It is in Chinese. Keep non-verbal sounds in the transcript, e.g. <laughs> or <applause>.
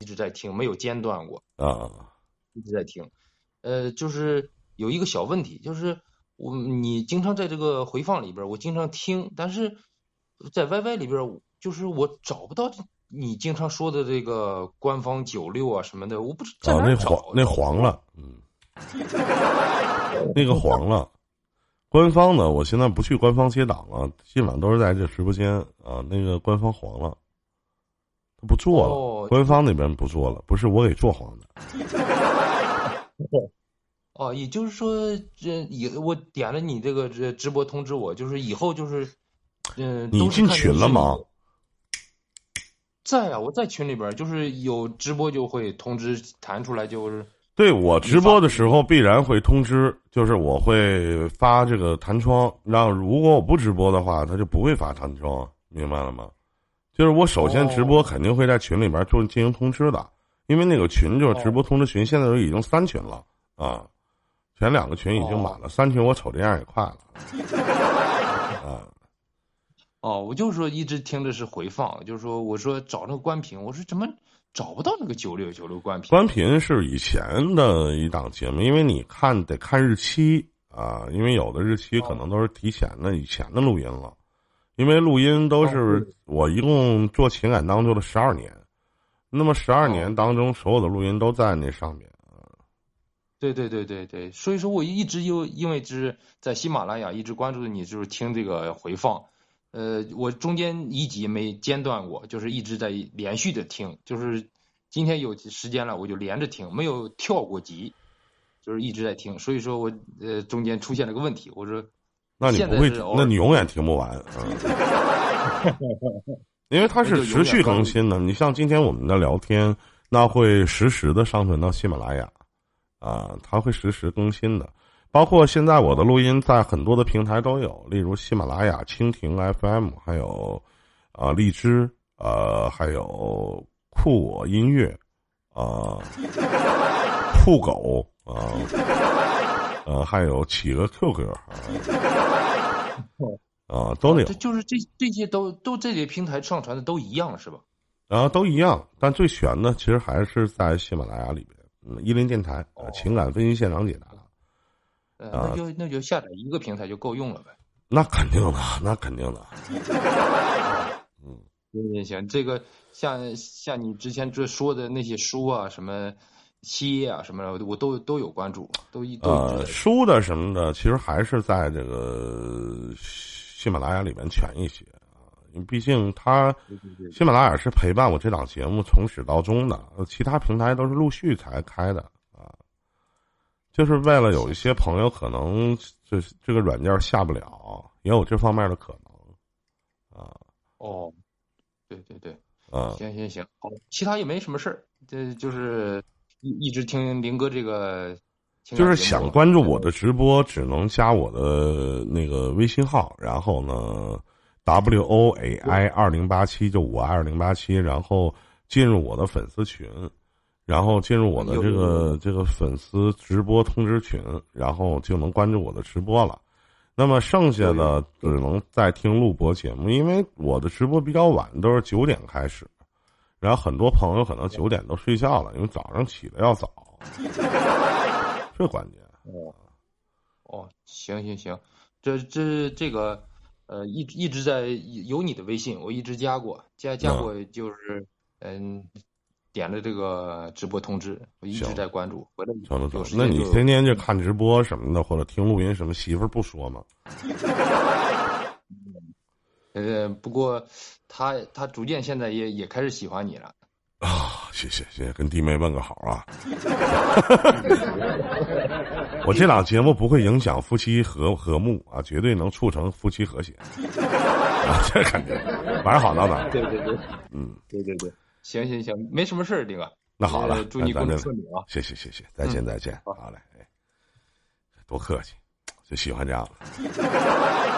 一直在听，没有间断过，啊，一直在听。呃，就是有一个小问题，就是我你经常在这个回放里边，我经常听，但是在 YY 里边，就是我找不到你经常说的这个官方九六啊什么的，我不知在啊，那黄那黄了，嗯，那个黄了。官方呢，我现在不去官方接档了，基本上都是在这直播间啊。那个官方黄了，他不做了，哦官方那边不做了，不是我给做黄的。<laughs> 哦，也就是说，这以我点了你这个这直播通知我，就是以后就是，嗯、你进群了吗？在啊，我在群里边儿，就是有直播就会通知弹出来，就是对我直播的时候必然会通知，就是我会发这个弹窗，让如果我不直播的话，他就不会发弹窗，明白了吗？就是我首先直播肯定会在群里边做进行通知的，因为那个群就是直播通知群，现在都已经三群了啊，前两个群已经满了，三群我瞅这样也快了 <laughs> 啊。哦，我就是说一直听的是回放，就是说我说找那个关屏，我说怎么找不到那个九六九六关屏？关平是以前的一档节目，因为你看得看日期啊，因为有的日期可能都是提前的以前的录音了，因为录音都哦是我一共做情感当中的十二年，那么十二哦。年当中所有的录音都在那上面。对对对对对，所以说我一直又因为是在喜马拉雅一直关注着你，就是听这个回放，呃，我中间一集没间断过，就是一直在连续的听，就是今天有时间了我就连着听，没有跳过集，就是一直在听，所以说我呃中间出现了个问题，我说那你不会那你永远听不完，嗯，<laughs> 因为它是持续更新的。你像今天我们的聊天，那会实时的上传到喜马拉雅，啊，它会实时更新的。包括现在我的录音在很多的平台都有，例如喜马拉雅、蜻蜓 FM，还有啊荔枝，呃，还有酷我音乐，啊，酷狗啊，呃，还有企鹅 QQ 啊，<laughs> 啊，都有这，就是这这些都都这些平台上传的都一样是吧？然后都一样，但最悬的其实还是在喜马拉雅里边，嗯，一林电台情感分析现场解答。呃，啊那就那就下载一个平台就够用了呗。那肯定的，那肯定的。<laughs> 嗯行行行，这个像像你之前这说的那些书啊，什么七页啊什么的，我都都有关注，都一呃，书的什么的，其实还是在这个喜马拉雅里面全一些啊，因为毕竟它喜马拉雅是陪伴我这档节目从始到终的，呃其他平台都是陆续才开的啊，就是为了有一些朋友可能这这个软件下不了，也有这方面的可能啊哦，对对对，啊。行行行，好，其他也没什么事儿，这就是一一直听林哥这个就是想关注我的直播，只能加我的那个微信号，然后呢，W O A I 二零八七就我爱二零八七，然后进入我的粉丝群，然后进入我的这个这个粉丝直播通知群，然后就能关注我的直播了。那么剩下的只能再听录播节目，因为我的直播比较晚，都是九点开始，然后很多朋友可能九点都睡觉了，因为早上起的要早，<laughs> 这关键。哦，哦行行行，这这这个呃一直一直在有你的微信，我一直加过，加加嗯过就是嗯。点了这个直播通知，我一直在关注。回来成了成了有时，间那你天天就看直播什么的，或者听录音什么，媳妇儿不说吗？<laughs> 呃，不过他他逐渐现在也也开始喜欢你了。啊，谢谢谢谢，跟弟妹问个好啊。<laughs> 我这档节目不会影响夫妻和和睦啊，绝对能促成夫妻和谐。<laughs> 啊，这肯定，晚上好，老板。对对对，嗯，对对对，行行行，没什么事儿，这个。那好了呃，祝你工作顺利啊！谢谢谢谢，再见再见，好好嘞，哎，多客气，就喜欢这样的。<laughs>